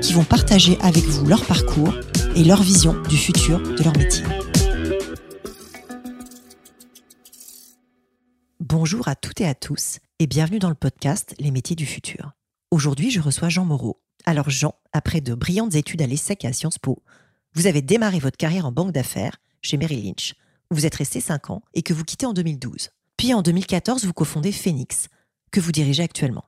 qui vont partager avec vous leur parcours et leur vision du futur de leur métier. Bonjour à toutes et à tous et bienvenue dans le podcast Les métiers du futur. Aujourd'hui, je reçois Jean Moreau. Alors Jean, après de brillantes études à l'ESSEC et à Sciences Po, vous avez démarré votre carrière en banque d'affaires chez Merrill Lynch, où vous êtes resté 5 ans et que vous quittez en 2012. Puis en 2014, vous cofondez Phoenix, que vous dirigez actuellement.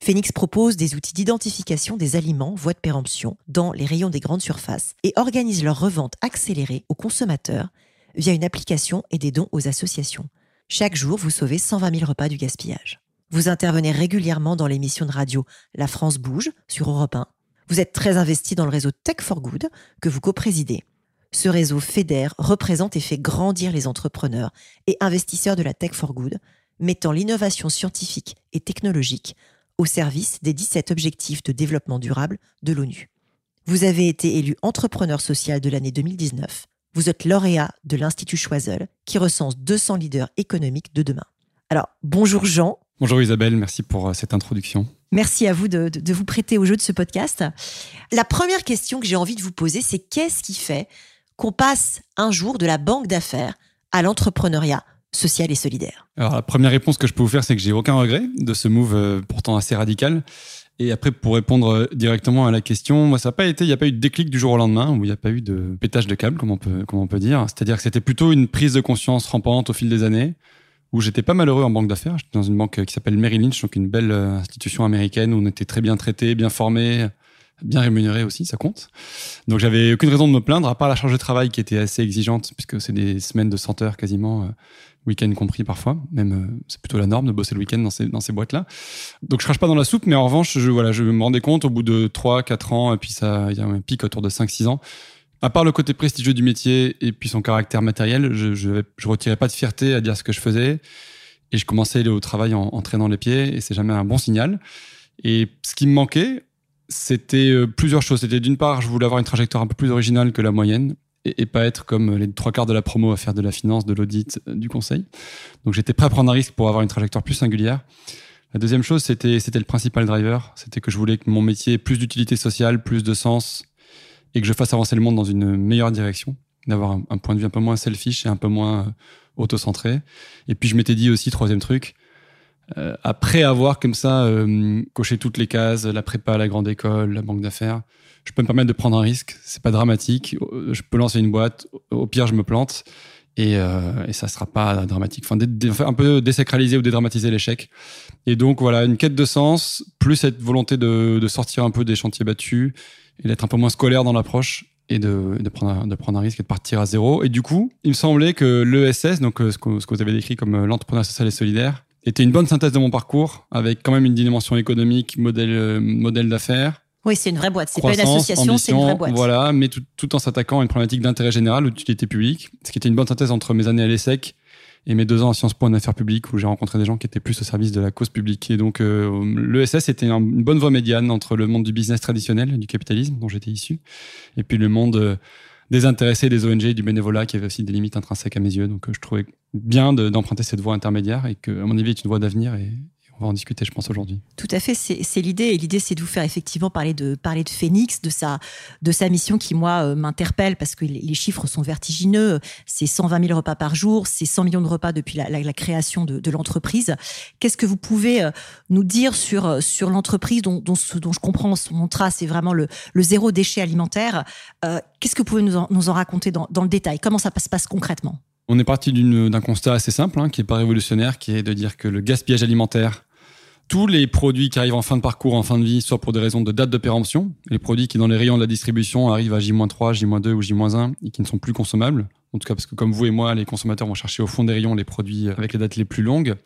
Phoenix propose des outils d'identification des aliments voie de péremption dans les rayons des grandes surfaces et organise leur revente accélérée aux consommateurs via une application et des dons aux associations. Chaque jour, vous sauvez 120 000 repas du gaspillage. Vous intervenez régulièrement dans l'émission de radio La France bouge sur Europe 1. Vous êtes très investi dans le réseau Tech for Good que vous co-présidez. Ce réseau fédère, représente et fait grandir les entrepreneurs et investisseurs de la Tech for Good, mettant l'innovation scientifique et technologique au service des 17 objectifs de développement durable de l'ONU. Vous avez été élu entrepreneur social de l'année 2019. Vous êtes lauréat de l'Institut Choiseul, qui recense 200 leaders économiques de demain. Alors, bonjour Jean. Bonjour Isabelle, merci pour euh, cette introduction. Merci à vous de, de vous prêter au jeu de ce podcast. La première question que j'ai envie de vous poser, c'est qu'est-ce qui fait qu'on passe un jour de la banque d'affaires à l'entrepreneuriat social et solidaire Alors la première réponse que je peux vous faire, c'est que j'ai aucun regret de ce move euh, pourtant assez radical. Et après, pour répondre euh, directement à la question, ça n'a pas été, il n'y a pas eu de déclic du jour au lendemain, où il n'y a pas eu de pétage de câble, comme on peut, on peut dire. C'est-à-dire que c'était plutôt une prise de conscience rampante au fil des années, où j'étais pas malheureux en banque d'affaires. J'étais dans une banque qui s'appelle Merrill Lynch, donc une belle euh, institution américaine où on était très bien traité, bien formé, bien rémunéré aussi, ça compte. Donc j'avais aucune raison de me plaindre, à part la charge de travail qui était assez exigeante, puisque c'est des semaines de 100 heures quasiment week-end compris parfois. Même euh, c'est plutôt la norme de bosser le week-end dans ces, dans ces boîtes-là. Donc je crache pas dans la soupe, mais en revanche, je, voilà, je me rendais compte au bout de 3, 4 ans, et puis ça, il y a un pic autour de 5, 6 ans. À part le côté prestigieux du métier et puis son caractère matériel, je, je, je retirais pas de fierté à dire ce que je faisais. Et je commençais au travail en, en traînant les pieds, et c'est jamais un bon signal. Et ce qui me manquait, c'était euh, plusieurs choses. C'était d'une part, je voulais avoir une trajectoire un peu plus originale que la moyenne et, pas être comme les trois quarts de la promo à faire de la finance, de l'audit, euh, du conseil. Donc j'étais prêt à prendre un risque pour avoir une trajectoire plus singulière. La deuxième chose, c'était le principal driver, c'était que je voulais que mon métier ait plus d'utilité sociale, plus de sens, et que je fasse avancer le monde dans une meilleure direction, d'avoir un, point de vue un peu moins selfish et un peu moins euh, auto-centré. Et puis je m'étais dit aussi, troisième truc, euh, après avoir comme ça euh, coché toutes les cases, la prépa, la grande école, la banque d'affaires, je peux me permettre de prendre un risque. C'est pas dramatique. Euh, je peux lancer une boîte. Au pire, je me plante. Et, euh, et ça sera pas dramatique. Enfin, un peu désacraliser ou dédramatiser l'échec. Et donc, voilà, une quête de sens, plus cette volonté de, sortir un peu des chantiers battus et d'être un peu moins scolaire dans l'approche et de, prendre un, de prendre un risque et de partir à zéro. Et du coup, il me semblait que l'ESS, donc ce que, ce que vous avez décrit comme l'entrepreneur social et solidaire, était une bonne synthèse de mon parcours, avec quand même une dimension économique, modèle, modèle d'affaires, oui, c'est une vraie boîte. C'est pas une association, c'est une vraie boîte. Voilà, mais tout, tout en s'attaquant à une problématique d'intérêt général ou d'utilité publique, ce qui était une bonne synthèse entre mes années à l'ESSEC et mes deux ans à Sciences Po en affaires publiques où j'ai rencontré des gens qui étaient plus au service de la cause publique. Et donc, euh, l'ESS était une bonne voie médiane entre le monde du business traditionnel, du capitalisme dont j'étais issu, et puis le monde euh, des intéressés, des ONG, du bénévolat qui avait aussi des limites intrinsèques à mes yeux. Donc, euh, je trouvais bien d'emprunter cette voie intermédiaire et que, à mon avis, est une voie d'avenir et, on va en discuter, je pense, aujourd'hui. Tout à fait, c'est l'idée. Et l'idée, c'est de vous faire effectivement parler de, parler de Phoenix, de sa, de sa mission qui, moi, euh, m'interpelle parce que les, chiffres sont vertigineux. C'est 120 000 repas par jour, c'est 100 millions de repas depuis la, création de, l'entreprise. Qu'est-ce que vous pouvez euh, nous dire sur, euh, sur l'entreprise dont, dont, je comprends son trace, c'est vraiment le, zéro déchet alimentaire. Qu'est-ce que vous pouvez nous en, raconter dans le détail? Comment ça se passe concrètement? On est parti d'un constat assez simple, hein, qui est pas révolutionnaire, qui est de dire que le gaspillage alimentaire tous les produits qui arrivent en fin de parcours, en fin de vie, soit pour des raisons de date de péremption, les produits qui dans les rayons de la distribution arrivent à J-3, J-2 ou J-1 et qui ne sont plus consommables, en tout cas parce que comme vous et moi, les consommateurs vont chercher au fond des rayons les produits avec les dates les plus longues,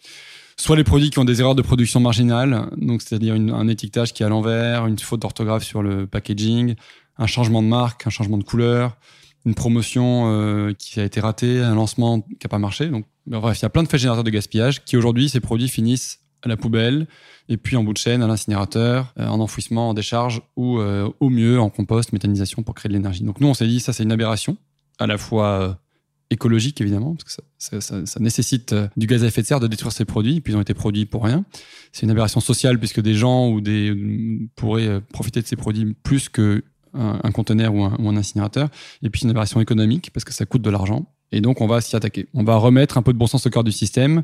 soit les produits qui ont des erreurs de production marginales, donc c'est-à-dire un étiquetage qui est à l'envers, une faute d'orthographe sur le packaging, un changement de marque, un changement de couleur, une promotion euh, qui a été ratée, un lancement qui n'a pas marché. Donc, bref, il y a plein de faits générateurs de gaspillage qui aujourd'hui, ces produits finissent à la poubelle et puis en bout de chaîne à l'incinérateur, euh, en enfouissement, en décharge ou euh, au mieux en compost, méthanisation pour créer de l'énergie. Donc nous, on s'est dit ça c'est une aberration, à la fois écologique évidemment, parce que ça, ça, nécessite du gaz à effet de serre de détruire ces produits, puis ils ont été produits pour rien. C'est une aberration sociale puisque des gens ou des pourraient profiter de ces produits plus que un, conteneur ou un, incinérateur. Et puis, une aberration économique parce que ça coûte de l'argent. Et donc, on va s'y attaquer. On va remettre un peu de bon sens au cœur du système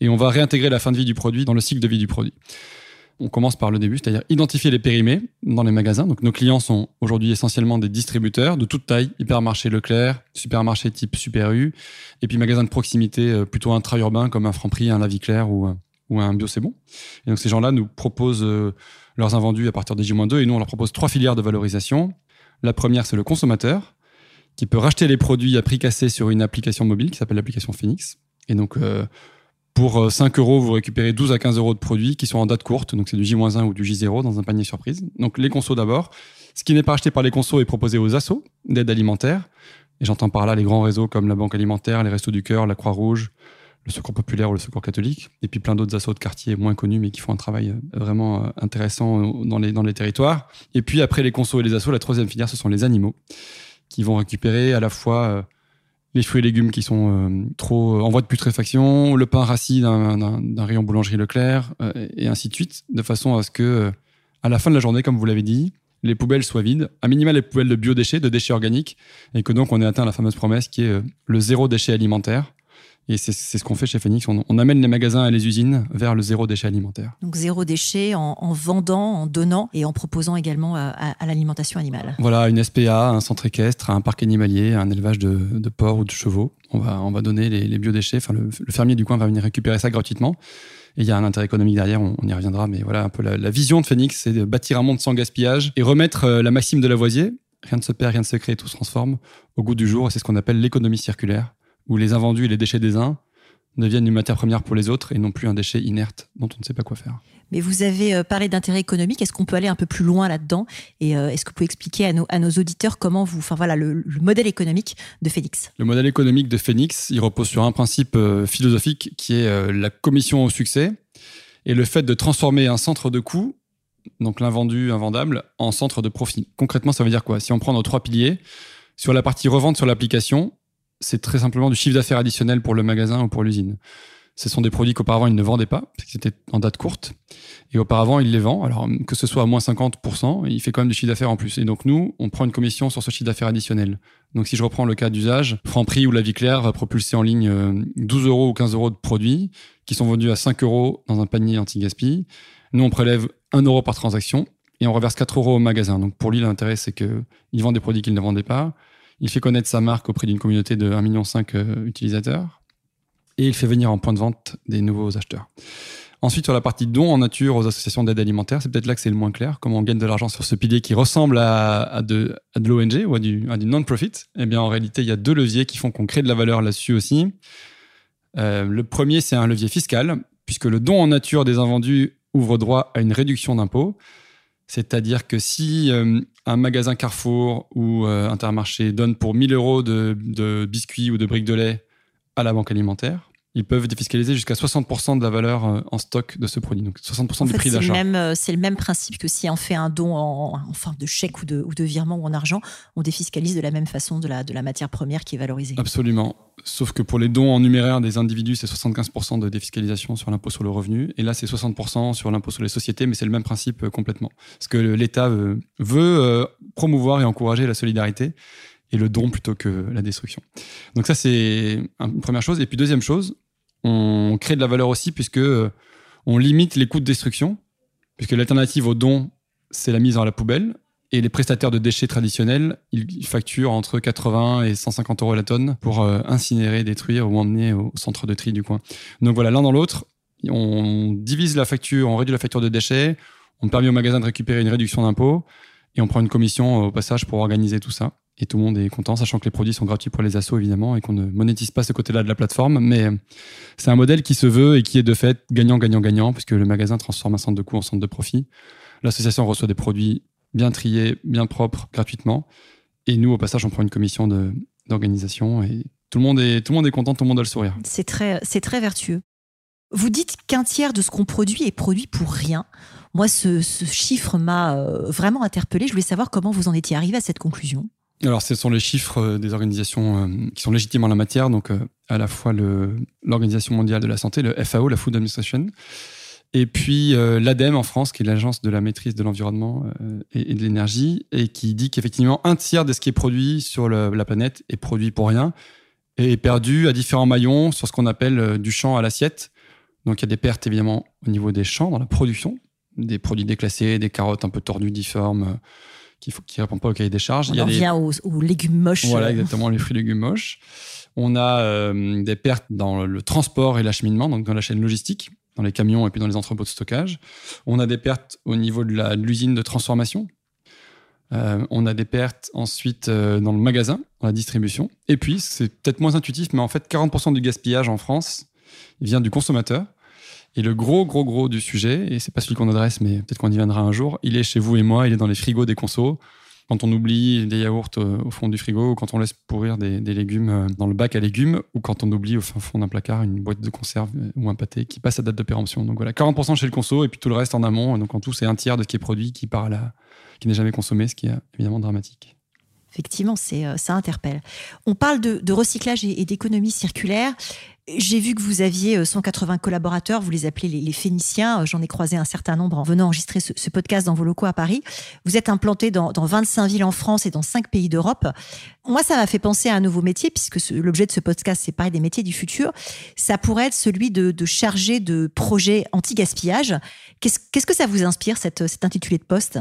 et on va réintégrer la fin de vie du produit dans le cycle de vie du produit. On commence par le début, c'est-à-dire identifier les périmés dans les magasins. Donc, nos clients sont aujourd'hui essentiellement des distributeurs de toute taille, hypermarché Leclerc, supermarché type Super U, et puis magasins de proximité euh, plutôt intra-urbains comme un Franprix, un La Vie Claire ou, ou un Bio C'est Bon. Et donc, ces gens-là nous proposent euh, leurs invendus à partir des J-2 et nous, on leur propose trois filières de valorisation. La première, c'est le consommateur qui peut racheter les produits à prix cassé sur une application mobile qui s'appelle l'application Phoenix. Et donc, euh, pour 5 euh, euros, vous récupérez 12 à 15 euros de produits qui sont en date courte, donc c'est du J-1 ou du J0 dans un panier surprise. Donc les consos d'abord. Ce qui n'est pas acheté par les consos est proposé aux assos d'aide alimentaire. Et j'entends par là les grands réseaux comme la Banque alimentaire, les Restos du Cœur, la Croix-Rouge, le Secours populaire ou le Secours catholique, et puis plein d'autres assos de quartier moins connus, mais qui font un travail euh, vraiment euh, intéressant euh, dans les, dans les territoires. Et puis après les consos et les assos, la troisième filière, ce sont les animaux, qui vont récupérer à la fois les fruits et légumes qui sont trop en voie de putréfaction, le pain rassis d'un rayon boulangerie Leclerc, et ainsi de suite, de façon à ce que, à la fin de la journée, comme vous l'avez dit, les poubelles soient vides, à minima les poubelles de biodéchets, de déchets organiques, et que donc on ait atteint la fameuse promesse qui est le zéro déchet alimentaire et c'est ce qu'on fait chez Phoenix. On, amène les magasins et les usines vers le zéro déchet alimentaire. Donc zéro déchet en, vendant, en donnant et en proposant également à, l'alimentation animale. Voilà, une SPA, un centre équestre, un parc animalier, un élevage de, porcs ou de chevaux. On va, on va donner les, biodéchets. Enfin, le, fermier du coin va venir récupérer ça gratuitement. Et il y a un intérêt économique derrière, on, y reviendra. Mais voilà, un peu la, vision de Phoenix, c'est de bâtir un monde sans gaspillage et remettre euh, la maxime de Lavoisier. Rien ne se perd, rien ne se crée, tout se transforme au goût du jour. C'est ce qu'on appelle l'économie circulaire où les invendus et les déchets des uns deviennent une matière première pour les autres et non plus un déchet inerte dont on ne sait pas quoi faire. Mais vous avez euh, parlé d'intérêt économique. Est-ce qu'on peut aller un peu plus loin là-dedans Et euh, est-ce que vous pouvez expliquer à nos, à nos auditeurs comment vous, enfin voilà, le, modèle économique de Phoenix? Le modèle économique de Phoenix, il repose sur un principe euh, philosophique qui est la commission au succès et le fait de transformer un centre de coût, donc l'invendu, invendable, en centre de profit. Concrètement, ça veut dire quoi? Si on prend nos trois piliers, sur la partie revente sur l'application, c'est très simplement du chiffre d'affaires additionnel pour le magasin ou pour l'usine. Ce sont des produits qu'auparavant ils ne vendaient pas, parce que c'était en date courte. Et auparavant, ils les vendent. Alors, que ce soit à moins 50%, il fait quand même du chiffre d'affaires en plus. Et donc, nous, on prend une commission sur ce chiffre d'affaires additionnel. Donc, si je reprends le cas d'usage, Franprix ou La Vie Claire va propulser en ligne 12 euh, euros ou 15 euros de produits qui sont vendus à 5 euros dans un panier anti-gaspi. Nous, on prélève 1 euro par transaction et on reverse 4 euros au magasin. Donc, pour lui, l'intérêt, c'est qu'il vend des produits qu'il ne vendait pas il fait connaître sa marque auprès d'une communauté de 1,5 million euh, utilisateurs. Et il fait venir en point de vente des nouveaux acheteurs. Ensuite, sur la partie dons en nature aux associations d'aide alimentaire, c'est peut-être là que c'est le moins clair. Comment on gagne de l'argent sur ce pilier qui ressemble à, de, l'ONG ou à du, non-profit Eh bien, en réalité, il y a deux leviers qui font qu'on crée de la valeur là-dessus aussi. Euh, le premier, c'est un levier fiscal, puisque le don en nature des invendus ouvre droit à une réduction d'impôts. C'est-à-dire que si euh, un magasin Carrefour ou euh, Intermarché donne pour 1000 euros de, biscuits ou de briques de lait à la banque alimentaire, ils peuvent défiscaliser jusqu'à 60% de la valeur euh, en stock de ce produit, donc 60% du prix d'achat. Euh, c'est le même principe que si on fait un don en, forme de chèque ou de, ou de, virement ou en argent, on défiscalise de la même façon de la, de la matière première qui est valorisée. Absolument. Sauf que pour les dons en numéraire des individus, c'est 75% de défiscalisation sur l'impôt sur le revenu. Et là, c'est 60% sur l'impôt sur les sociétés, mais c'est le même principe complètement. Parce que l'État veut promouvoir et encourager la solidarité et le don plutôt que la destruction. Donc ça, c'est une première chose. Et puis deuxième chose, on crée de la valeur aussi puisque euh, on limite les coûts de destruction, puisque l'alternative au don, c'est la mise dans la poubelle. Et les prestataires de déchets traditionnels, ils facturent entre 80 et 150 euros la tonne pour euh, incinérer, détruire ou emmener au centre de tri du coin. Donc voilà, l'un dans l'autre, on divise la facture, on réduit la facture de déchets, on permet au magasin de récupérer une réduction d'impôt et on prend une commission au passage pour organiser tout ça. Et tout le monde est content, sachant que les produits sont gratuits pour les assos évidemment et qu'on ne monétise pas ce côté-là de la plateforme. Mais c'est un modèle qui se veut et qui est de fait gagnant, gagnant, gagnant, puisque le magasin transforme un centre de coût en centre de profit. L'association reçoit des produits bien triés, bien propres, gratuitement. Et nous, au passage, on prend une commission d'organisation et tout le, monde est, tout le monde est content, tout le monde a le sourire. C'est très, très vertueux. Vous dites qu'un tiers de ce qu'on produit est produit pour rien. Moi, ce, chiffre m'a euh, vraiment interpellé. Je voulais savoir comment vous en étiez arrivé à cette conclusion. Alors, ce sont les chiffres euh, des organisations euh, qui sont légitimes en la matière, donc à la fois l'Organisation mondiale de la santé, le FAO, la Food Administration, et puis l'ADEME en France, qui est l'agence de la maîtrise de l'environnement et, de l'énergie, et qui dit qu'effectivement un tiers de ce qui est produit sur la planète est produit pour rien et est perdu à différents maillons sur ce qu'on appelle du champ à l'assiette. Donc il y a des pertes évidemment au niveau des champs, dans la production, des produits déclassés, des carottes un peu tordues, difformes, euh, qui ne répondent pas au cahier des charges. On il y a aux, légumes moches. Voilà, exactement, les fruits et légumes moches. On a euh, des pertes dans le transport et l'acheminement, donc dans la chaîne logistique, dans les camions et puis dans les entrepôts de stockage. On a des pertes au niveau de l'usine de transformation. Euh, on a des pertes ensuite dans le magasin, dans la distribution. Et puis, c'est peut-être moins intuitif, mais en fait, 40% du gaspillage en France vient du consommateur. Et le gros, gros, gros du sujet, et c'est pas celui qu'on adresse, mais peut-être qu'on y viendra un jour, il est chez vous et moi, il est dans les frigos des consos. Quand on oublie des yaourts euh, au fond du frigo, ou quand on laisse pourrir des, légumes euh, dans le bac à légumes, ou quand on oublie au fond d'un placard une boîte de conserve euh, ou un pâté qui passe à date de péremption. Donc voilà, 40% chez le conso, et puis tout le reste en amont. Donc en tout, c'est un tiers de ce qui est produit qui part qui n'est jamais consommé, ce qui est évidemment dramatique. Effectivement, c'est, ça interpelle. On parle de, recyclage et d'économie circulaire. J'ai vu que vous aviez 180 euh, collaborateurs, vous les appelez les, Phéniciens. Euh, j'en ai croisé un certain nombre en venant enregistrer ce, podcast dans vos locaux à Paris. Vous êtes implanté dans, 25 villes en France et dans 5 pays d'Europe. Moi, ça m'a fait penser à un nouveau métier, puisque l'objet de ce podcast, c'est parler des métiers du futur. Ça pourrait être celui de, chargé de projets anti-gaspillage. Qu'est-ce que ça vous inspire, cette, cet intitulé de poste?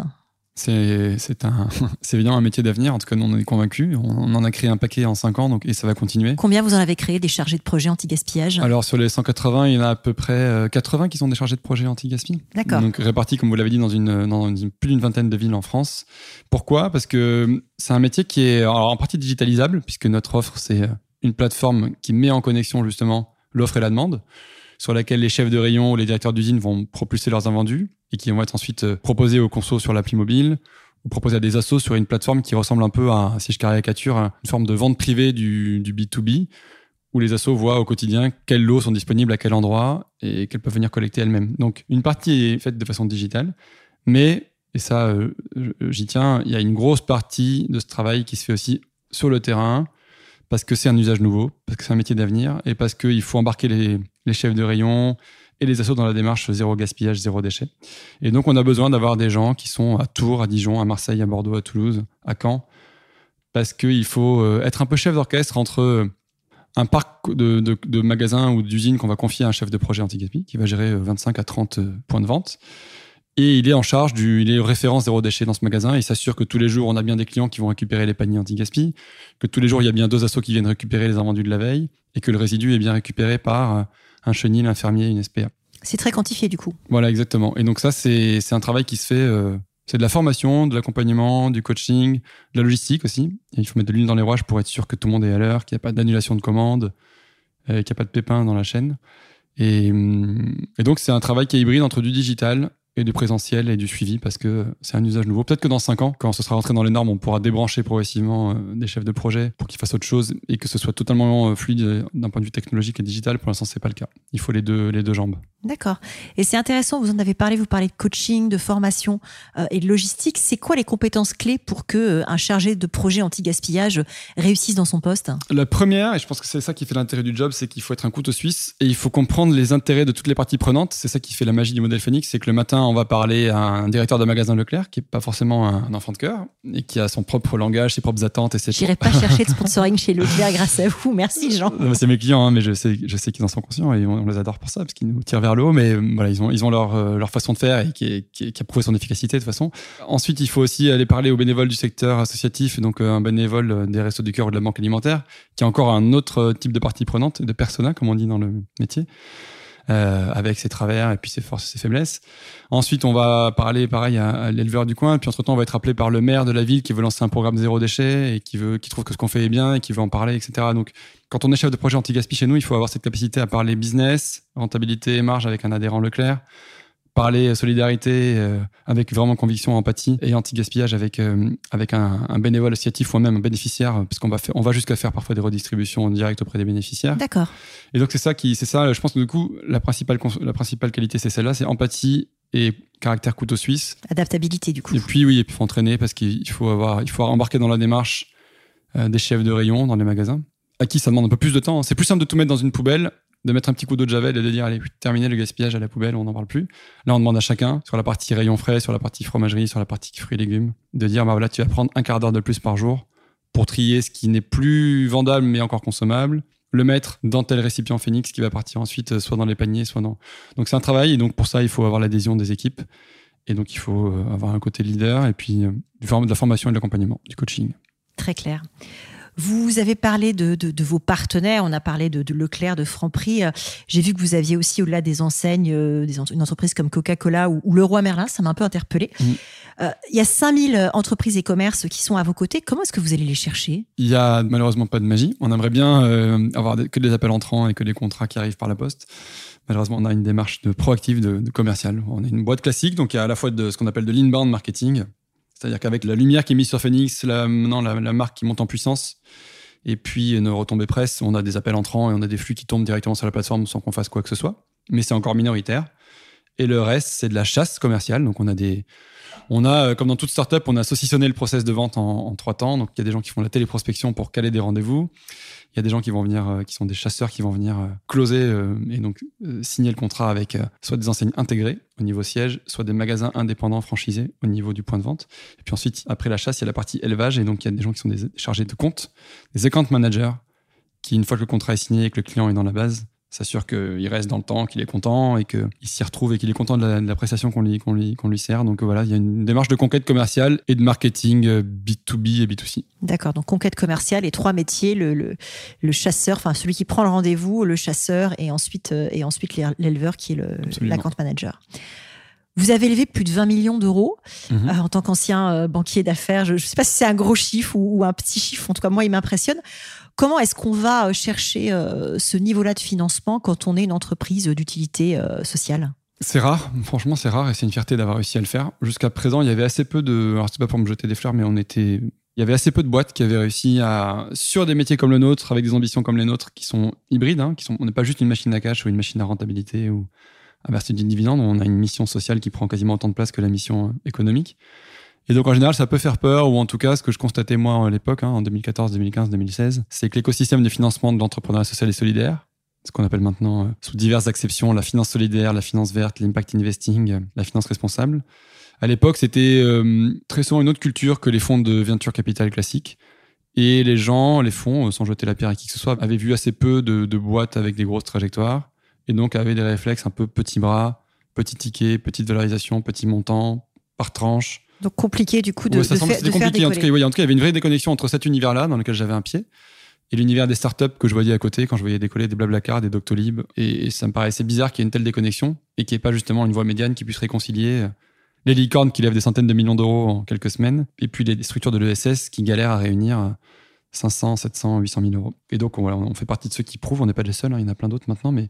C'est un, évidemment un métier d'avenir. En tout cas, nous, on en est convaincus. On, en a créé un paquet en 5 ans donc, et ça va continuer. Combien vous en avez créé des chargés de projets anti-gaspillage? Alors, sur les 180, il y en a à peu près 80 euh, qui sont des chargés de projets anti-gaspillage. D'accord. Donc, répartis, comme vous l'avez dit, dans, une, dans plus d'une vingtaine de villes en France. Pourquoi? Parce que c'est un métier qui est en partie digitalisable, puisque notre offre, c'est une plateforme qui met en connexion justement l'offre et la demande sur laquelle les chefs de rayon ou les directeurs d'usine vont propulser leurs invendus et qui vont être ensuite euh, proposés aux consos sur l'appli mobile ou proposés à des assos sur une plateforme qui ressemble un peu à, si je caricature, une forme de vente privée du, du B2B où les assos voient au quotidien quelles lots sont disponibles à quel endroit et qu'elles peuvent venir collecter elles-mêmes. Donc une partie est faite de façon digitale, mais, et ça euh, j'y tiens, il y a une grosse partie de ce travail qui se fait aussi sur le terrain, parce que c'est un usage nouveau, parce que c'est un métier d'avenir, et parce qu'il faut embarquer les, chefs de rayon et les assos dans la démarche zéro gaspillage, zéro déchet. Et donc, on a besoin d'avoir des gens qui sont à Tours, à Dijon, à Marseille, à Bordeaux, à Toulouse, à Caen, parce qu'il faut euh, être un peu chef d'orchestre entre euh, un parc de, magasins ou d'usines qu'on va confier à un chef de projet anti-gaspi qui va gérer 25 euh, à 30 points de vente. Et il est en charge du, il est référent zéro déchet dans ce magasin. Il s'assure que tous les jours, on a bien des clients qui vont récupérer les paniers anti-gaspi, que tous les jours, il y a bien deux assos qui viennent récupérer les invendus de la veille et que le résidu est bien récupéré par un chenil, un fermier, une SPA. C'est très quantifié du coup. Voilà, exactement. Et donc ça, c'est un travail qui se fait, euh, c'est de la formation, de l'accompagnement, du coaching, de la logistique aussi. il faut mettre de l'huile dans les rouages pour être sûr que tout le monde est à l'heure, qu'il n'y a pas d'annulation de commande, euh, qu'il n'y a pas de pépins dans la chaîne. Et, hum, et donc c'est un travail qui est hybride entre du digital, et du présentiel et du suivi parce que c'est un usage nouveau. Peut-être que dans 5 ans, quand ce sera rentré dans les normes, on pourra débrancher progressivement euh, des chefs de projet pour qu'ils fassent autre chose et que ce soit totalement euh, fluide euh, d'un point de vue technologique et digital. Pour l'instant, c'est pas le cas. Il faut les deux, les deux jambes. D'accord. Et c'est intéressant, vous en avez parlé, vous parlez de coaching, de formation et de logistique. C'est quoi les compétences clés pour que un chargé de projet anti-gaspillage réussisse dans son poste? La première, et je pense que c'est ça qui fait l'intérêt du job, c'est qu'il faut être un couteau suisse et il faut comprendre les intérêts de toutes les parties prenantes. C'est ça qui fait la magie du modèle Phoenix, c'est que le matin, on va parler à un directeur de magasin Leclerc qui est pas forcément un enfant de cœur et qui a son propre langage, ses propres attentes et ses. J'irai pas chercher de sponsoring chez Leclerc grâce à vous. Merci Jean. C'est mes clients, hein, mais je sais, je sais qu'ils en sont conscients et on, les adore pour ça parce qu'ils nous tirent vers le haut. Mais voilà, ils ont, ils ont leur, euh, leur façon de faire et qui, qui, a prouvé son efficacité de toute façon. Ensuite, il faut aussi aller parler aux bénévoles du secteur associatif, donc euh, un bénévole des Restos du Cœur ou de la Banque alimentaire, qui a encore un autre type de partie prenante, de persona, comme on dit dans le métier. Euh, avec ses travers et puis ses forces et ses faiblesses. Ensuite, on va parler pareil à, l'éleveur du coin. Puis entre-temps, on va être appelé par le maire de la ville qui veut lancer un programme zéro déchet et qui veut, qui trouve que ce qu'on fait est bien et qui veut en parler, etc. Donc, quand on est chef de projet anti-gaspi chez nous, il faut avoir cette capacité à parler business, rentabilité et marge avec un adhérent Leclerc parler solidarité euh, avec vraiment conviction, empathie et anti-gaspillage avec euh, avec un, un, bénévole associatif ou même un bénéficiaire parce qu'on va faire, on va jusqu'à faire parfois des redistributions directes auprès des bénéficiaires. D'accord. Et donc c'est ça qui c'est ça je pense que du coup la principale la principale qualité c'est celle-là, c'est empathie et caractère couteau suisse. Adaptabilité du coup. Et puis oui, et puis faut entraîner parce qu'il faut avoir il faut embarquer dans la démarche euh, des chefs de rayon dans les magasins à qui ça demande un peu plus de temps. C'est plus simple de tout mettre dans une poubelle de mettre un petit coup d'eau de javel et de dire allez terminer le gaspillage à la poubelle on n'en parle plus. Là on demande à chacun sur la partie rayon frais sur la partie fromagerie sur la partie fruits et légumes de dire bah voilà tu vas prendre un quart d'heure de plus par jour pour trier ce qui n'est plus vendable mais encore consommable le mettre dans tel récipient phénix qui va partir ensuite euh, soit dans les paniers soit dans. Donc c'est un travail et donc pour ça il faut avoir l'adhésion des équipes et donc il faut euh, avoir un côté leader et puis euh, de la formation et de l'accompagnement du coaching. Très clair vous avez parlé de, de, vos partenaires, on a parlé de, de Leclerc, de Franprix. Euh, j'ai vu que vous aviez aussi, au-delà des enseignes, euh, des une entreprise comme Coca-Cola ou, ou Leroy Merlin, ça m'a un peu interpellé. Mm. Euh, il y a 5000 entreprises et commerces qui sont à vos côtés. Comment est-ce que vous allez les chercher? Il y a malheureusement pas de magie. On aimerait bien avoir que des appels entrants et que des contrats qui arrivent par la poste. Malheureusement, on a une démarche de proactive, de, de commercial. On est une boîte classique, donc il y a à la fois de ce qu'on appelle de l'inbound marketing, c'est-à-dire qu'avec la lumière qui est mise sur Phoenix, la, marque qui monte en puissance, et puis nos retombées presse, on a des appels entrants et on a des flux qui tombent directement sur la plateforme sans qu'on fasse quoi que ce soit. Mais c'est encore minoritaire. Et le reste, c'est de la chasse commerciale. Donc on a des, on a, euh, comme dans toute startup, on a saucissonné le process de vente en, trois temps. Donc il y a des gens qui font la téléprospection pour caler des rendez-vous. Il y a des gens qui vont venir, euh, qui sont des chasseurs qui vont venir euh, closer et donc signer le contrat avec soit des enseignes intégrées au niveau siège, soit des magasins indépendants franchisés au niveau du point de vente. Et puis ensuite, après la chasse, il y a la partie élevage et donc il y a des gens qui sont des chargés de compte, des account managers qui, une fois que le contrat est signé et que le client est dans la base, s'assure qu'il reste dans le temps, qu'il est content et qu'il s'y retrouve et qu'il est content de la, prestation qu'on lui, qu'on lui, qu'on lui sert. Donc voilà, il y a une démarche de conquête commerciale et de marketing B2B euh, et B2C. D'accord, donc conquête commerciale et trois métiers, le, le, le chasseur, enfin celui qui prend le rendez-vous, le chasseur et ensuite, euh, et ensuite l'éleveur qui est l'account manager. Vous avez élevé plus de 20 millions d'euros mhm. euh, en tant qu'ancien banquier d'affaires. Je ne sais pas si c'est un gros chiffre ou, ou, un petit chiffre. En tout cas, moi, il m'impressionne. Comment est-ce qu'on va euh, chercher euh, ce niveau-là de financement quand on est une entreprise d'utilité euh, sociale? C'est rare, franchement c'est rare et c'est une fierté d'avoir réussi à le faire. Jusqu'à présent, il y avait assez peu de, alors c'est pas pour me jeter des fleurs, mais on était, il y avait assez peu de boîtes qui avaient réussi à, sur des métiers comme le nôtre, avec des ambitions comme les nôtres, qui sont hybrides, hein, qui sont, on n'est pas juste une machine à cash ou une machine à rentabilité ou à verser du dividende, on a une mission sociale qui prend quasiment autant de place que la mission économique. Et donc en général, ça peut faire peur, ou en tout cas, ce que je constatais moi à l'époque, hein, en 2014, 2015, 2016, c'est que l'écosystème de financement de l'entrepreneuriat social et solidaire, ce qu'on appelle maintenant, euh, sous diverses acceptions, la finance solidaire, la finance verte, l'impact investing, euh, la finance responsable, à l'époque, c'était euh, très souvent une autre culture que les fonds de venture capital classiques. Et les gens, les fonds, sans jeter la pierre à qui que ce soit, avaient vu assez peu de, de boîtes avec des grosses trajectoires, et donc avaient des réflexes un peu petits bras, petits tickets, petite valorisation, petit montant, par tranche, donc compliqué du coup de, ouais, ça de, faire, compliqué. en, tout cas, en tout cas, il y avait une vraie déconnexion entre cet univers-là dans lequel j'avais un pied et l'univers des startups que je voyais à côté quand je voyais décoller des Blablacar, des Doctolib. Et, ça me paraissait bizarre qu'il y ait une telle déconnexion et qu'il n'y ait pas justement une voie médiane qui puisse réconcilier les licornes qui lèvent des centaines de millions d'euros en quelques semaines et puis les structures de l'ESS qui galèrent à réunir 500, 700, 800 000 euros. Et donc, voilà, on fait partie de ceux qui prouvent, on n'est pas les seuls, hein, il y en a plein d'autres maintenant, mais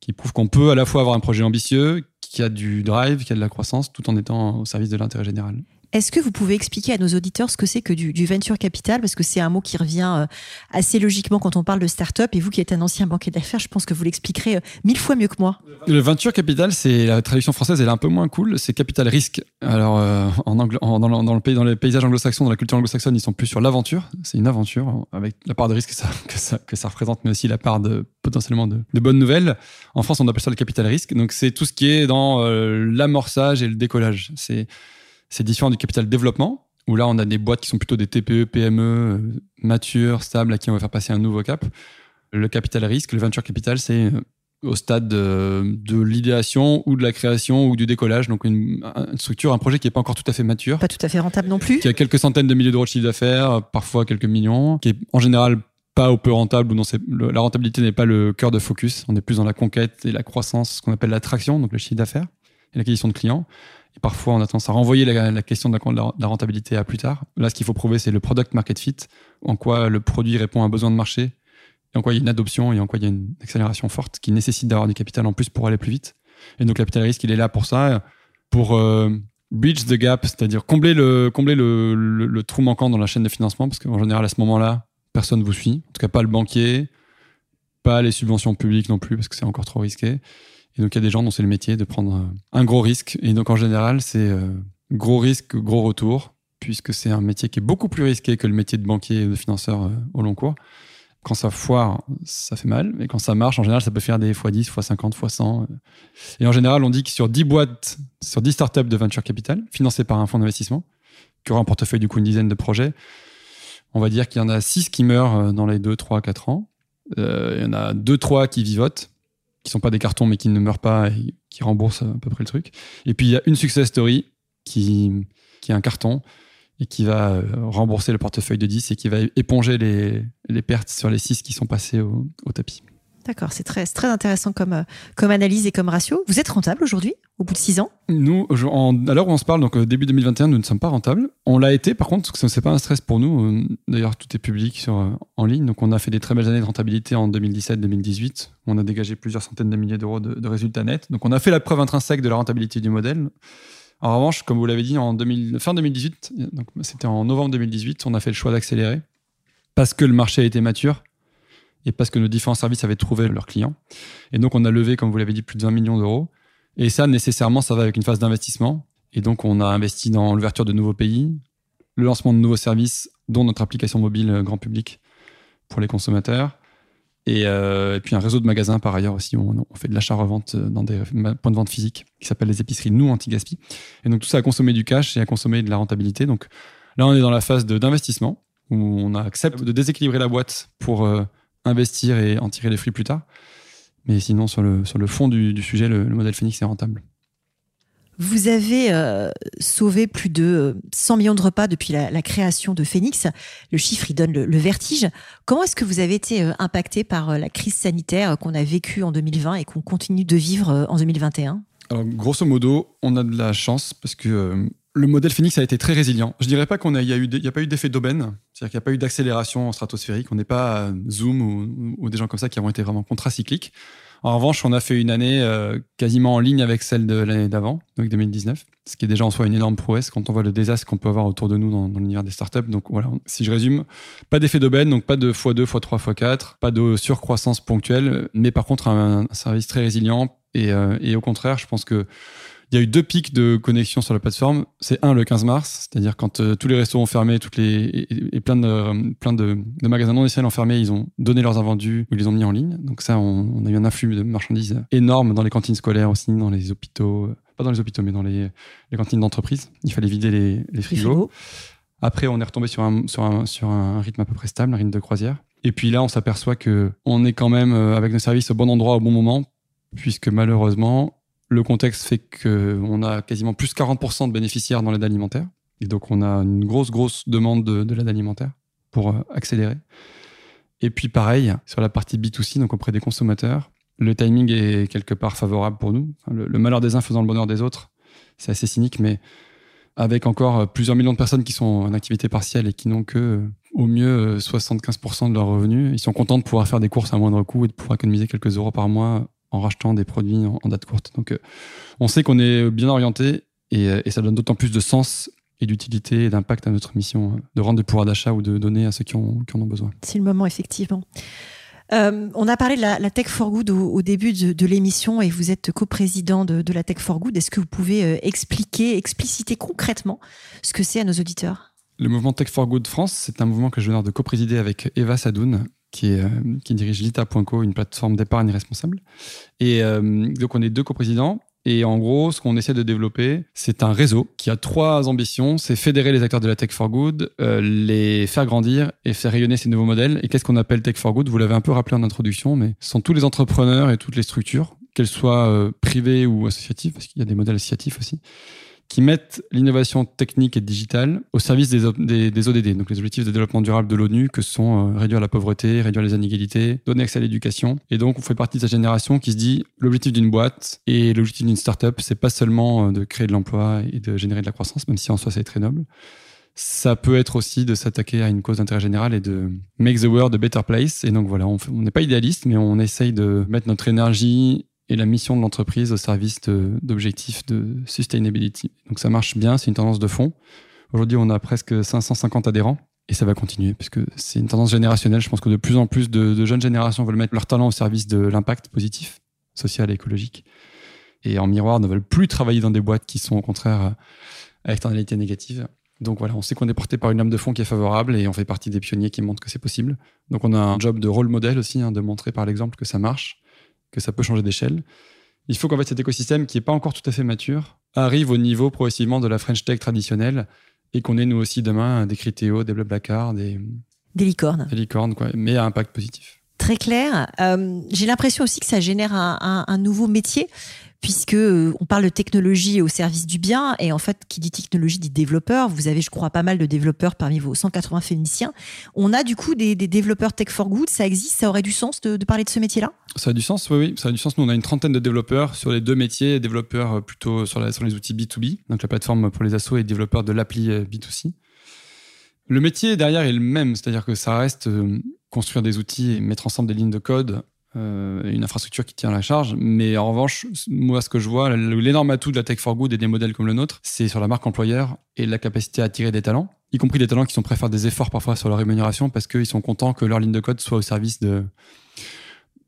qui prouvent qu'on peut à la fois avoir un projet ambitieux, qui a du drive, qui a de la croissance, tout en étant au service de l'intérêt général. Est-ce que vous pouvez expliquer à nos auditeurs ce que c'est que du, venture capital? Parce que c'est un mot qui revient euh, assez logiquement quand on parle de start-up. Et vous qui êtes un ancien banquier d'affaires, je pense que vous l'expliquerez euh, mille fois mieux que moi. Le venture capital, c'est la traduction française, elle est un peu moins cool. C'est capital risque. Alors, euh, en dans, le, dans les paysages anglo-saxons, dans la culture anglo-saxonne, ils sont plus sur l'aventure. C'est une aventure avec la part de risque que ça, représente, mais aussi la part potentiellement de, de, bonnes nouvelles. En France, on appelle ça le capital risque. Donc, c'est tout ce qui est dans l'amorçage et le décollage. C'est c'est différent du capital développement, où là, on a des boîtes qui sont plutôt des TPE, PME, euh, matures, stables, à qui on va faire passer un nouveau cap. Le capital risque, le venture capital, c'est euh, au stade de, l'idéation ou de la création ou du décollage. Donc une, structure, un projet qui n'est pas encore tout à fait mature. Pas tout à fait rentable non plus. Qui a quelques centaines de milliers d'euros de chiffre d'affaires, parfois quelques millions, qui est en général pas au peu rentable ou non, la rentabilité n'est pas le cœur de focus. On est plus dans la conquête et la croissance, ce qu'on appelle l'attraction, donc le chiffre d'affaires et l'acquisition de clients. Et parfois, on a tendance à renvoyer la, question de la, rentabilité à plus tard. Là, ce qu'il faut prouver, c'est le product market fit, en quoi le produit répond à un besoin de marché, et en quoi il y a une adoption, et en quoi il y a une accélération forte qui nécessite d'avoir du capital en plus pour aller plus vite. Et donc, capital risque, il est là pour ça, pour euh, bridge the gap, c'est-à-dire combler le, combler le, le, trou manquant dans la chaîne de financement, parce qu'en général, à ce moment-là, personne ne vous suit. En tout cas, pas le banquier, pas les subventions publiques non plus, parce que c'est encore trop risqué. Et donc, il y a des gens dont c'est le métier de prendre un gros risque. Et donc, en général, c'est euh, gros risque, gros retour, puisque c'est un métier qui est beaucoup plus risqué que le métier de banquier et de financeur euh, au long cours. Quand ça foire, ça fait mal, mais quand ça marche, en général, ça peut faire des x10, x50, x100. Et en général, on dit que sur 10 boîtes, sur 10 startups de venture capital, financées par un fonds d'investissement, qui aura un portefeuille du coup une dizaine de projets, on va dire qu'il y en a 6 qui meurent euh, dans les 2, 3, 4 ans. il y en a 2, 3 qui vivotent qui sont pas des cartons mais qui ne meurent pas et qui remboursent à peu près le truc. Et puis il y a une success story qui, qui est un carton et qui va euh, rembourser le portefeuille de 10 et qui va éponger les, les pertes sur les 6 qui sont passés au, au tapis. D'accord, c'est très, très intéressant comme, euh, comme analyse et comme ratio. Vous êtes rentable aujourd'hui, au bout de six ans? Nous, à l'heure où on se parle, donc euh, début 2021, nous ne sommes pas rentables. On l'a été, par contre, ce n'est pas un stress pour nous. Euh, d'ailleurs, tout est public en ligne. Donc, on a fait des très belles années de rentabilité en 2017-2018. On a dégagé plusieurs centaines de milliers d'euros de, résultats nets. Donc, on a fait la preuve intrinsèque de la rentabilité du modèle. En revanche, comme vous l'avez dit, en fin 2018, donc c'était en novembre 2018, on a fait le choix d'accélérer parce que le marché a été mature et parce que nos différents services avaient trouvé leurs clients. Et donc, on a levé, comme vous l'avez dit, plus de 20 millions d'euros. Et ça, nécessairement, ça va avec une phase d'investissement. Et donc, on a investi dans l'ouverture de nouveaux pays, le lancement de nouveaux services, dont notre application mobile euh, grand public pour les consommateurs. Euh, et, puis un réseau de magasins par ailleurs aussi. On, on fait de l'achat-revente euh, dans des points de vente physiques qui s'appellent les épiceries Nous Anti-Gaspi. Et donc tout ça a consommé du cash et a consommé de la rentabilité. Donc là, on est dans la phase d'investissement où on accepte de déséquilibrer la boîte pour investir et en tirer les fruits plus tard. Mais sinon, sur le, sur le fond du, sujet, le, modèle Phoenix est rentable. Vous avez euh, sauvé plus de 100 millions de repas depuis la, création de Phoenix. Le chiffre, il donne le, vertige. Comment est-ce que vous avez été euh, impacté par euh, la crise sanitaire qu'on a vécue en 2020 et qu'on continue de vivre en 2021 Alors, grosso modo, on a de la chance parce que le modèle Phoenix a été très résilient. Je dirais pas qu'on a, il y a eu, il y a pas eu d'effet d'aubaine, c'est-à-dire qu'il n'y a pas eu d'accélération stratosphérique. On n'est pas Zoom ou, des gens comme ça qui ont été vraiment contracycliques. En revanche, on a fait une année euh, quasiment en ligne avec celle de l'année d'avant, donc 2019, ce qui est déjà en soi une énorme prouesse quand on voit le désastre qu'on peut avoir autour de nous dans, l'univers des startups. Donc voilà, si je résume, pas d'effet d'aubaine, donc pas de x2, x3, x4, pas de surcroissance ponctuelle, mais par contre un, service très résilient. Euh, et au contraire, je pense que il y a eu deux pics de connexion sur la plateforme. C'est un le 15 mars, c'est-à-dire quand euh, tous les restaurants ont fermé, toutes les et, plein de plein de, magasins non essentiels ont fermé, ils ont donné leurs invendus ou ils les ont mis en ligne. Donc ça, on, a eu un afflux de marchandises énorme dans les cantines scolaires aussi, dans les hôpitaux, euh, pas dans les hôpitaux, mais dans les, les cantines d'entreprise. Il fallait vider les, les frigos. Après, on est retombé sur un, sur, un, sur un rythme à peu près stable, un rythme de croisière. Et puis là, on s'aperçoit que on est quand même euh, avec nos services au bon endroit au bon moment, puisque malheureusement, le contexte fait qu'on a quasiment plus 40% de bénéficiaires dans l'aide alimentaire. Et donc, on a une grosse, grosse demande de, l'aide alimentaire pour euh, accélérer. Et puis, pareil, sur la partie B2C, donc auprès des consommateurs, le timing est quelque part favorable pour nous. le, malheur des uns faisant le bonheur des autres, c'est assez cynique, mais avec encore euh, plusieurs millions de personnes qui sont en activité partielle et qui n'ont que, euh, au mieux, 75% de leurs revenus, ils sont contents de pouvoir faire des courses à moindre coût et de pouvoir économiser quelques euros par mois en rachetant des produits en, date courte. Donc, euh, on sait qu'on est bien orienté euh, et, ça donne d'autant plus de sens et d'utilité et d'impact à notre mission euh, de rendre du pouvoir d'achat ou de donner à ceux qui, ont, en ont besoin. C'est le moment, effectivement. on a parlé de la, Tech for Good au, début de, l'émission et vous êtes coprésident de, de la Tech for Good. Est-ce que vous pouvez expliquer, expliciter concrètement ce que c'est à nos auditeurs? Le mouvement Tech for Good France, c'est un mouvement que je viens de coprésider avec Eva Sadoun, euh, qui dirige Lita.co, une plateforme d'épargne responsable. Et euh, donc, on est deux coprésidents. Et en gros, ce qu'on essaie de développer, c'est un réseau qui a trois ambitions. C'est fédérer les acteurs de la tech for good, euh, les faire grandir et faire rayonner ces nouveaux modèles. Et qu'est-ce qu'on appelle tech for good? Vous l'avez un peu rappelé en introduction, mais ce sont tous les entrepreneurs et toutes les structures, qu'elles soient privées ou associatives, parce qu'il y a des modèles associatifs aussi, qui mettent l'innovation technique et digitale au service des, des, ODD, donc les objectifs de développement durable de l'ONU, que sont euh, réduire la pauvreté, réduire les inégalités, donner accès à l'éducation. Et donc, on fait partie de cette génération qui se dit l'objectif d'une boîte et l'objectif d'une startup, c'est pas seulement euh, de créer de l'emploi et de générer de la croissance, même si en soi c'est très noble. Ça peut être aussi de s'attaquer à une cause d'intérêt général et de make the world a better place. Et donc voilà, on n'est pas idéaliste, mais on essaye de mettre notre énergie la mission de l'entreprise au service d'objectifs de, sustainability. Donc ça marche bien, c'est une tendance de fond. Aujourd'hui, on a presque 550 adhérents et ça va continuer puisque c'est une tendance générationnelle. Je pense que de plus en plus de, jeunes générations veulent mettre leur talent au service de l'impact positif, social et écologique. Et en miroir, ne veulent plus travailler dans des boîtes qui sont au contraire à externalité négative. Donc voilà, on sait qu'on est porté par une lame de fond qui est favorable et on fait partie des pionniers qui montrent que c'est possible. Donc on a un job de rôle modèle aussi, hein, de montrer par l'exemple que ça marche que ça peut changer d'échelle. Il faut qu'en fait cet écosystème, qui n'est pas encore tout à fait mature, arrive au niveau progressivement de la French Tech traditionnelle et qu'on ait nous aussi demain des Criteo, des Blablacar, des... Des licornes. Des licornes, quoi, mais à impact positif. Très clair. Euh, j'ai l'impression aussi que ça génère un nouveau métier puisque euh, on parle de technologie au service du bien et en fait qui dit technologie dit développeur. Vous avez je crois pas mal de développeurs parmi vos 180 phéniciens. On a du coup des, développeurs tech for good, ça existe, ça aurait du sens de, parler de ce métier-là? Ça a du sens, oui, ça a du sens. Nous on a une trentaine de développeurs sur les deux métiers, développeurs euh, plutôt sur, les outils B2B, donc la plateforme pour les assos et développeurs de l'appli euh, B2C. Le métier derrière est le même, c'est-à-dire que ça reste construire des outils et mettre ensemble des lignes de code euh, une infrastructure qui tient la charge. Mais en revanche, moi, ce que je vois, l'énorme atout de la Tech for Good et des modèles comme le nôtre, c'est sur la marque employeur et la capacité à attirer des talents, y compris des talents qui sont prêts à faire des efforts parfois sur leur rémunération parce qu'ils sont contents que leur ligne de code soit au service de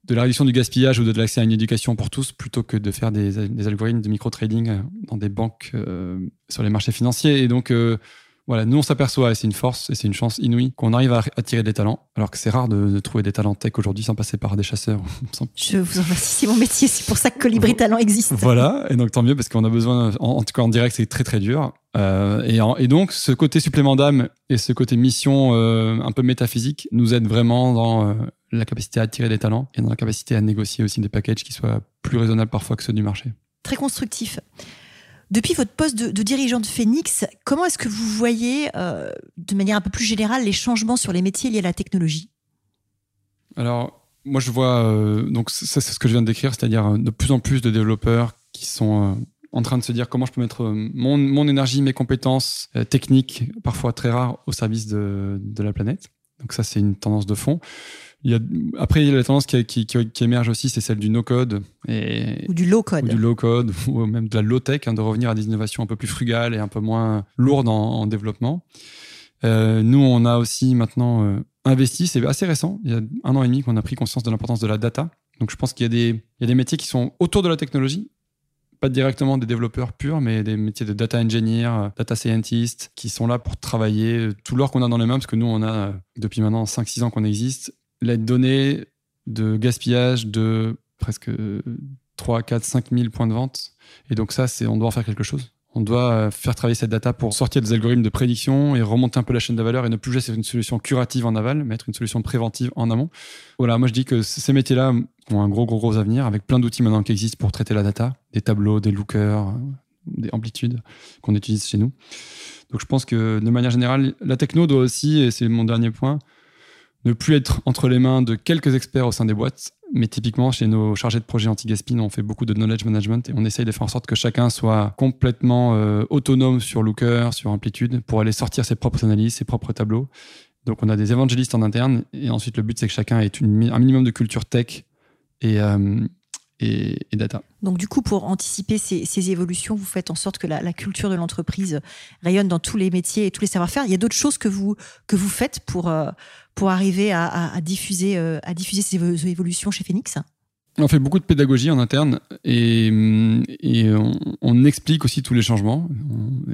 de la réduction du gaspillage ou de l'accès à une éducation pour tous plutôt que de faire des, algorithmes de micro-trading dans des banques euh, sur les marchés financiers. Et donc, euh, voilà, nous on s'aperçoit, et c'est une force, et c'est une chance inouïe, qu'on arrive à attirer des talents, alors que c'est rare de, trouver des talents tech aujourd'hui sans passer par des chasseurs. Je vous en remercie, c'est mon métier, c'est pour ça que Colibri Talent existe. Voilà, et donc tant mieux, parce qu'on a besoin, en, tout cas en direct, c'est très très dur. Euh, et, et, donc, ce côté supplément d'âme et ce côté mission euh, un peu métaphysique nous aident vraiment dans euh, la capacité à attirer des talents et dans la capacité à négocier aussi des packages qui soient plus raisonnables parfois que ceux du marché. Très constructif. Depuis votre poste de, dirigeant de Phoenix, comment est-ce que vous voyez, euh, de manière un peu plus générale, les changements sur les métiers liés à la technologie? Alors, moi, je vois, euh, donc c'est ce que je viens de décrire, c'est-à-dire euh, de plus en plus de développeurs qui sont en train de se dire comment je peux mettre mon, mon énergie, mes compétences techniques, parfois très rares, au service de, de la planète. Donc ça, c'est une tendance de fond. Il y a, après, il y a la tendance qui, qui, qui émerge aussi, c'est celle du no-code. Ou du low-code. Ou du low-code, ou même de la low-tech, hein, de revenir à des innovations un peu plus frugales et un peu moins lourdes en, développement. Euh, nous, on a aussi maintenant euh, investi, c'est assez récent, il y a un an et demi qu'on a pris conscience de l'importance de la data. Donc je pense qu'il y, a des, il y a des métiers qui sont autour de la technologie, pas directement des développeurs purs, mais des métiers de data engineer, euh, data scientist, qui sont là pour travailler tout l'or qu'on a dans les mains, parce que nous, on a, depuis maintenant 5-6 ans qu'on existe, la donnée de gaspillage de presque 3, 4, 5 000 points de vente. Et donc ça, c'est on doit en faire quelque chose. On doit euh, faire travailler cette data pour sortir des algorithmes de prédiction et remonter un peu la chaîne de valeur et ne plus juste une solution curative en aval, mais être une solution préventive en amont. Voilà, moi je dis que ces métiers-là ont un gros, gros, gros avenir avec plein d'outils maintenant qui existent pour traiter la data, des tableaux, des lookers, des amplitudes qu'on utilise chez nous. Donc je pense que de manière générale, la techno doit aussi, et c'est mon dernier point, ne plus être entre les mains de quelques experts au sein des boîtes, mais typiquement chez nos chargés de projet anti-gaspille, on fait beaucoup de knowledge management et on essaye de faire en sorte que chacun soit complètement euh, autonome sur Looker, sur Amplitude, pour aller sortir ses propres analyses, ses propres tableaux. Donc on a des évangélistes en interne et ensuite le but c'est que chacun ait un minimum de culture tech et, euh, et, data. Donc du coup, pour anticiper ces, évolutions, vous faites en sorte que la, culture de l'entreprise rayonne dans tous les métiers et tous les savoir-faire. Il y a d'autres choses que vous, que vous faites pour, euh, pour arriver à, diffuser, euh, à diffuser ces évolutions chez Phoenix? On fait beaucoup de pédagogie en interne et, on, explique aussi tous les changements.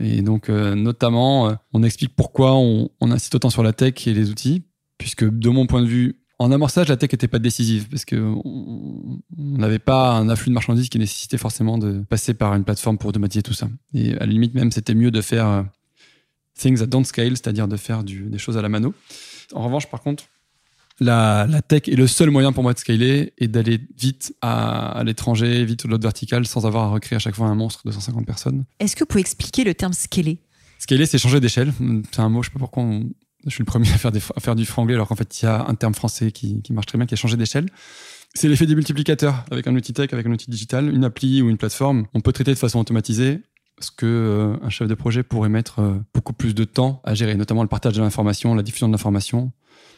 Et donc, euh, notamment, on explique pourquoi on, on insiste autant sur la tech et les outils, puisque de mon point de vue, en amorçage, la tech n'était pas décisive parce qu'on n'avait pas un afflux de marchandises qui nécessitait forcément de passer par une plateforme pour automatiser tout ça. Et à la limite même, c'était mieux de faire euh, things that don't scale, c'est-à-dire de faire des choses à la mano. En revanche, par contre, la, la, tech est le seul moyen pour moi de scaler et d'aller vite à, à l'étranger, vite au l'autre vertical, sans avoir à recréer à chaque fois un monstre de 150 personnes. Est-ce que vous pouvez expliquer le terme scaler? Scaler, c'est changer d'échelle. C'est un mot, je sais pas pourquoi on, je suis le premier à faire, du franglais, alors qu'en fait, il y a un terme français qui, marche très bien, qui a changé d'échelle. C'est l'effet des multiplicateurs. Avec un outil tech, avec un outil digital, une appli ou une plateforme, on peut traiter de façon automatisée ce que euh, un chef de projet pourrait mettre euh, beaucoup plus de temps à gérer, notamment le partage de l'information, la diffusion de l'information.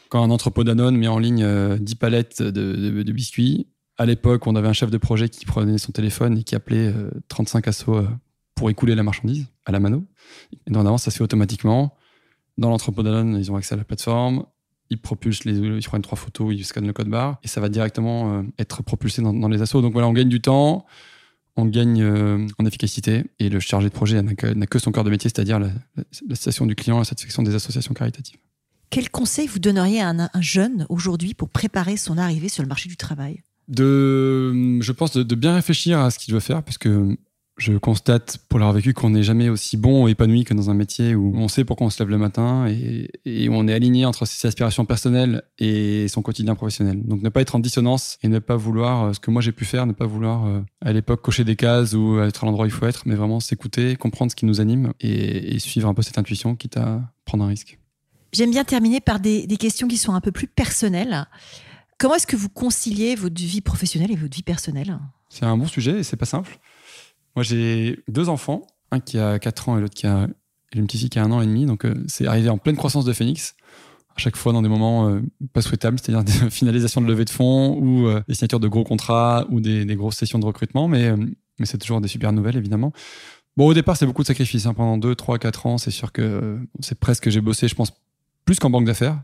Quand un entrepôt Danone met en ligne euh, 10 palettes de, biscuits, à l'époque, on avait un chef de projet qui prenait son téléphone et qui appelait 35 assos pour écouler la marchandise à la mano. Et dorénavant, ça se fait automatiquement. Dans l'entrepôt Danone, ils ont accès à la plateforme. Ils propulsent les, ils prennent trois photos, ils scannent le code barre et ça va directement être propulsé dans, dans les assos. Donc voilà, on gagne du temps on gagne euh, en efficacité et le chargé de projet n'a que, que, son cœur de métier, c'est-à-dire la, la, satisfaction du client, la satisfaction des associations caritatives. Quel conseil vous donneriez à un, un jeune aujourd'hui pour préparer son arrivée sur le marché du travail? De, Je pense de, de, bien réfléchir à ce qu'il doit faire, parce que je constate, pour l'avoir vécu, qu'on n'est jamais aussi bon et épanoui que dans un métier où on sait pourquoi on se lève le matin et, et où on est aligné entre ses aspirations personnelles et son quotidien professionnel. Donc ne pas être en dissonance et ne pas vouloir, euh, ce que moi j'ai pu faire, ne pas vouloir euh, à l'époque cocher des cases ou être à l'endroit où il faut être, mais vraiment s'écouter, comprendre ce qui nous anime et, et, suivre un peu cette intuition, quitte à prendre un risque. J'aime bien terminer par des, des questions qui sont un peu plus personnelles. Comment est-ce que vous conciliez votre vie professionnelle et votre vie personnelle? C'est un bon sujet et c'est pas simple. Moi, j'ai deux enfants, un qui a 4 ans et l'autre qui a une petite fille qui a un an et demi. Donc, euh, c'est arrivé en pleine croissance de Phoenix. À chaque fois dans des moments euh, pas souhaitables, c'est-à-dire des finalisations de levée de fonds ou euh, des signatures de gros contrats ou des, grosses sessions de recrutement. Mais, c'est toujours des super nouvelles, évidemment. Bon, au départ, c'est beaucoup de sacrifices. Hein. Pendant 2, 3, 4 ans, c'est sûr que c'est presque, j'ai bossé, je pense, plus qu'en banque d'affaires.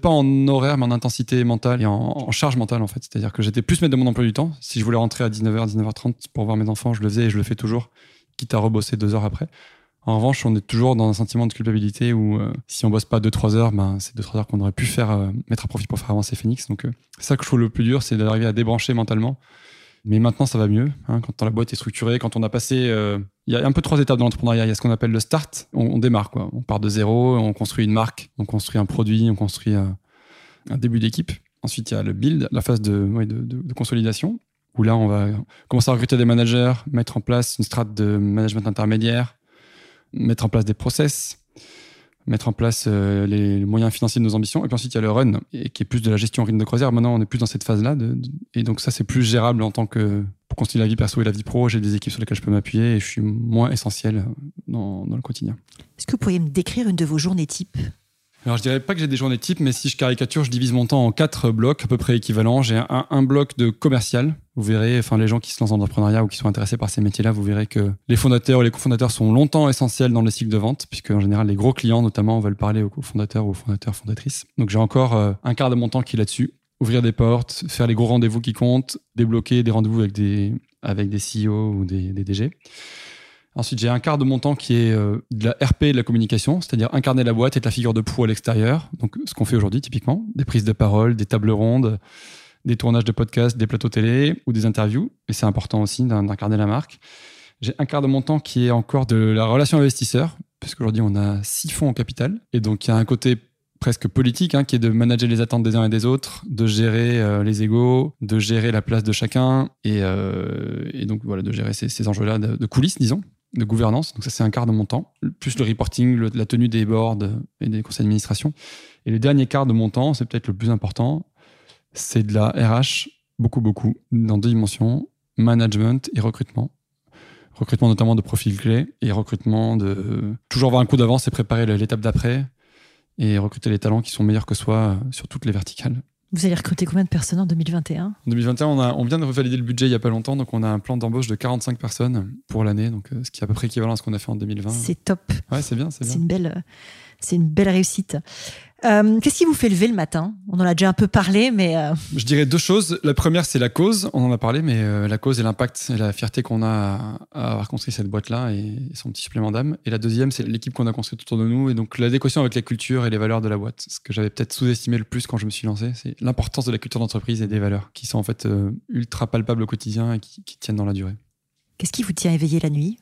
Pas en horaire, mais en intensité mentale et en, charge mentale, en fait. C'est-à-dire que j'étais plus maître de mon emploi du temps. Si je voulais rentrer à 19h, 19h30 pour voir mes enfants, je le faisais et je le fais toujours, quitte à rebosser deux heures après. En revanche, on est toujours dans un sentiment de culpabilité où euh, si on bosse pas 2-3 heures, ben, c'est 2-3 heures qu'on aurait pu faire, euh, mettre à profit pour faire avancer Phoenix. Donc, euh, ça que je trouve le plus dur, c'est d'arriver à débrancher mentalement. Mais maintenant, ça va mieux. Hein, quand la boîte est structurée, quand on a passé. Il euh, y a un peu trois étapes dans l'entrepreneuriat. Il y a ce qu'on appelle le start. On, démarre, quoi. On part de zéro, on construit une marque, on construit un produit, on construit un, début d'équipe. Ensuite, il y a le build, la phase de, de, consolidation, où là, on va commencer à recruter des managers, mettre en place une strate de management intermédiaire, mettre en place des process, mettre en place euh, les moyens financiers de nos ambitions. Et puis ensuite, il y a le run, et qui est plus de la gestion rythme de croisière. Maintenant, on est plus dans cette phase-là. et donc, ça, c'est plus gérable en tant que. Pour concilier la vie perso et la vie pro, j'ai des équipes sur lesquelles je peux m'appuyer et je suis moins essentiel dans, dans le quotidien. Est-ce que vous pourriez me décrire une de vos journées type alors je dirais pas que j'ai des journées types, mais si je caricature, je divise mon temps en quatre blocs à peu près équivalents. J'ai un, bloc de commercial. Vous verrez, enfin les gens qui se lancent dans l'entrepreneuriat ou qui sont intéressés par ces métiers-là, vous verrez que les fondateurs ou les cofondateurs sont longtemps essentiels dans le cycle de vente, puisque en général les gros clients notamment veulent parler aux cofondateurs ou aux fondateurs fondatrices. Donc j'ai encore euh, un quart de mon temps qui est là-dessus. Ouvrir des portes, faire les gros rendez-vous qui comptent, débloquer des rendez-vous avec des avec des CEO ou des, des DG. Ensuite, j'ai un quart de mon temps qui est euh, de la RP et de la communication, c'est-à-dire incarner la boîte, être la figure de proue à l'extérieur. Donc, ce qu'on fait aujourd'hui, typiquement, des prises de parole, des tables rondes, des tournages de podcasts, des plateaux télé ou des interviews. Et c'est important aussi d'incarner la marque. J'ai un quart de mon temps qui est encore de la relation investisseur, parce qu'aujourd'hui, on a six fonds au capital. Et donc, il y a un côté presque politique, hein, qui est de manager les attentes des uns et des autres, de gérer euh, les égaux, de gérer la place de chacun, et, euh, et donc voilà, de gérer ces, ces enjeux-là de, de coulisses, disons de gouvernance. Donc ça, c'est un quart de mon temps, plus le reporting, la tenue des boards et des conseils d'administration. Et le dernier quart de mon temps, c'est peut-être le plus important, c'est de la RH, beaucoup, beaucoup, dans deux dimensions, management et recrutement. Recrutement notamment de profils clés et recrutement de toujours avoir un coup d'avance et préparer l'étape d'après et recruter les talents qui sont meilleurs que soi sur toutes les verticales. Vous allez recruter combien de personnes en 2021 En 2021, on, a, on vient de revalider le budget il n'y a pas longtemps, donc on a un plan d'embauche de 45 personnes pour l'année, donc euh, ce qui est à peu près équivalent à ce qu'on a fait en 2020. C'est top. Ouais, c'est bien, c'est bien. C'est une belle, c'est une belle réussite. Euh, Qu'est-ce qui vous fait lever le matin? On en a déjà un peu parlé, mais... Euh... Je dirais deux choses. La première, c'est la cause. On en a parlé, mais euh, la cause et l'impact et la fierté qu'on a à, avoir construit cette boîte-là et, son petit supplément d'âme. Et la deuxième, c'est l'équipe qu'on a construite autour de nous et donc l'adéquation avec la culture et les valeurs de la boîte. Ce que j'avais peut-être sous-estimé le plus quand je me suis lancé, c'est l'importance de la culture d'entreprise et des valeurs qui sont en fait ultra palpables au quotidien et qui, qui tiennent dans la durée. Qu'est-ce qui vous tient éveillé la nuit?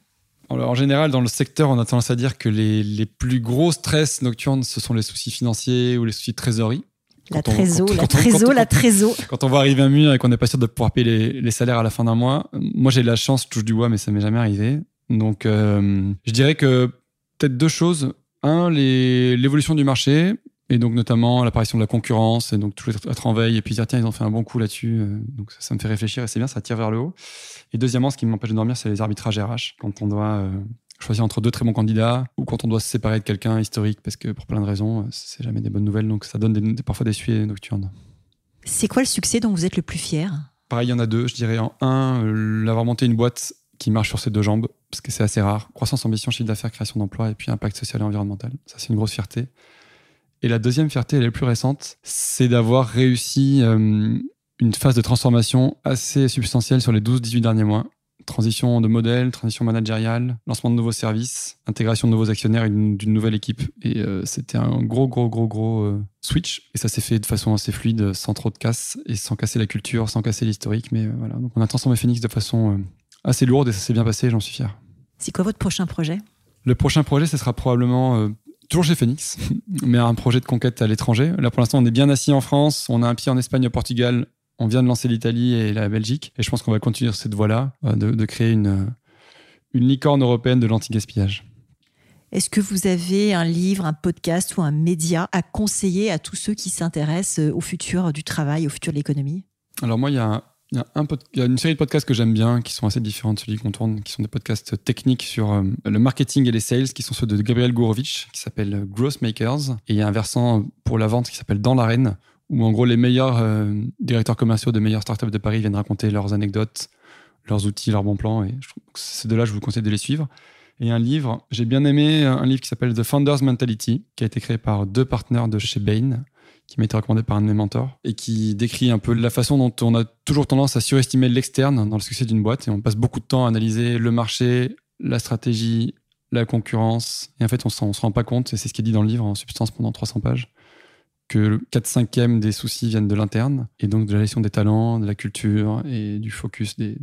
En général, dans le secteur, on a tendance à dire que les, les, plus gros stress nocturnes, ce sont les soucis financiers ou les soucis de trésorerie. La Quand on- trésor, quand- la quand on- trésor, quand- la. Quand on va arriver à un mur et qu'on n'est pas sûr de pouvoir payer les, les salaires à la fin d'un mois, moi j'ai de la chance, je touche du bois, mais ça m'est jamais arrivé. Donc euh, je dirais que peut-être deux choses. Un, l'évolution du marché, et donc notamment l'apparition de la concurrence, et donc toujours être, en veille, et puis dire tiens, ils ont fait un bon coup là-dessus, euh, donc ça, ça me fait réfléchir, et c'est bien, ça tire vers le haut. Et deuxièmement, ce qui m'empêche de dormir, c'est les arbitrages RH, quand on doit euh, choisir entre deux très bons candidats, ou quand on doit se séparer de quelqu'un historique, parce que pour plein de raisons, euh, c'est jamais des bonnes nouvelles, donc ça donne des- parfois des suies nocturnes. C'est quoi le succès dont vous êtes le plus fier? Pareil, il y en a deux. Je dirais en un, l'avoir monté une boîte qui marche sur ses deux jambes, parce que c'est assez rare. Croissance, ambition, chiffre d'affaires, création d'emplois, et puis impact social et environnemental. Ça, c'est une grosse fierté. Et la deuxième fierté, elle est plus récente, c'est d'avoir réussi euh, une phase de transformation assez substantielle sur les 12-18 derniers mois. Transition de modèle, transition managériale, lancement de nouveaux services, intégration de nouveaux actionnaires et d'une nouvelle équipe. Et euh, c'était un gros, gros, gros, gros euh, switch. Et ça s'est fait de façon assez fluide, sans trop de casse et sans casser la culture, sans casser l'historique. Mais voilà, donc on a transformé Phoenix de façon assez lourde et ça s'est bien passé, j'en suis fier. C'est quoi votre prochain projet? Le prochain projet, ce sera probablement toujours chez Phoenix, mais un projet de conquête à l'étranger. Là, pour l'instant, on est bien assis en France, on a un pied en Espagne, au Portugal, on vient de lancer l'Italie et la Belgique, et je pense qu'on va continuer sur cette voie-là, euh, de, de créer une, euh, une licorne européenne de l'anti-gaspillage. Est-ce que vous avez un livre, un podcast ou un média à conseiller à tous ceux qui s'intéressent euh, au futur du travail, au futur de l'économie? Alors moi, il y a, il y a une série de podcasts que j'aime bien, qui sont assez différents de celui qu'on tourne, qui sont des podcasts techniques sur euh, le marketing et les sales, qui sont ceux de Gabriel Gourovitch, qui s'appelle euh, Growth Makers. Et il y a un versant pour la vente qui s'appelle Dans l'arène, où en gros les meilleurs euh, directeurs commerciaux de meilleures startups de Paris viennent raconter leurs anecdotes, leurs outils, leurs bons plans. Et je ces deux-là, je vous conseille de les suivre. Et un livre, j'ai bien aimé un livre qui s'appelle The Founder's Mentality, qui a été créé par deux partenaires de chez Bain, qui m'a été recommandé par un de mes mentors, et qui décrit un peu la façon dont on a toujours tendance à surestimer l'externe dans le succès d'une boîte, et on passe beaucoup de temps à analyser le marché, la stratégie, la concurrence, et en fait on ne se rend pas compte, et c'est ce qui est dit dans le livre en substance pendant 300 pages, que le 4 5 des soucis viennent de l'interne, et donc de la gestion des talents, de la culture, et du focus des-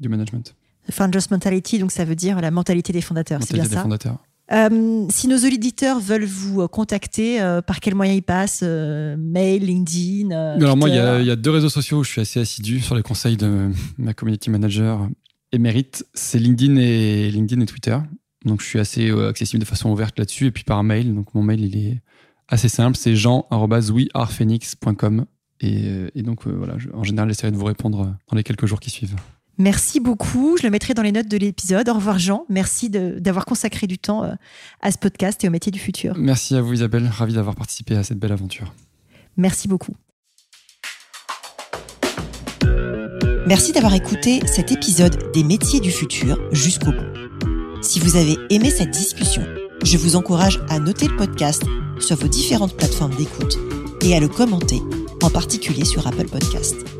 du management. The Founders Mentality, donc ça veut dire la mentalité des fondateurs, c'est bien des ça? fondateurs. Euh, Si nos auditeurs veulent vous euh, contacter, euh, par quels moyens ils passent euh, Mail, LinkedIn Alors moi, il y, a, Twitter il y a deux réseaux sociaux où je suis assez assidu sur les conseils de ma community manager émérite. C'est LinkedIn et, LinkedIn et Twitter. Donc je suis assez accessible de façon ouverte là-dessus. Et puis par mail, donc mon mail, il est assez simple. C'est jean.wearephoenix.com. Et, et donc voilà, je- en général, j'essaierai de vous répondre dans les quelques jours qui suivent. Merci beaucoup. Je le mettrai dans les notes de l'épisode. Au revoir Jean. Merci d'avoir consacré du temps euh, à ce podcast et au métier du futur. Merci à vous Isabelle, ravi d'avoir participé à cette belle aventure. Merci beaucoup. Merci d'avoir écouté cet épisode des métiers du futur jusqu'au bout. Si vous avez aimé cette discussion, je vous encourage à noter le podcast sur vos différentes plateformes d'écoute et à le commenter, en particulier sur Apple Podcast.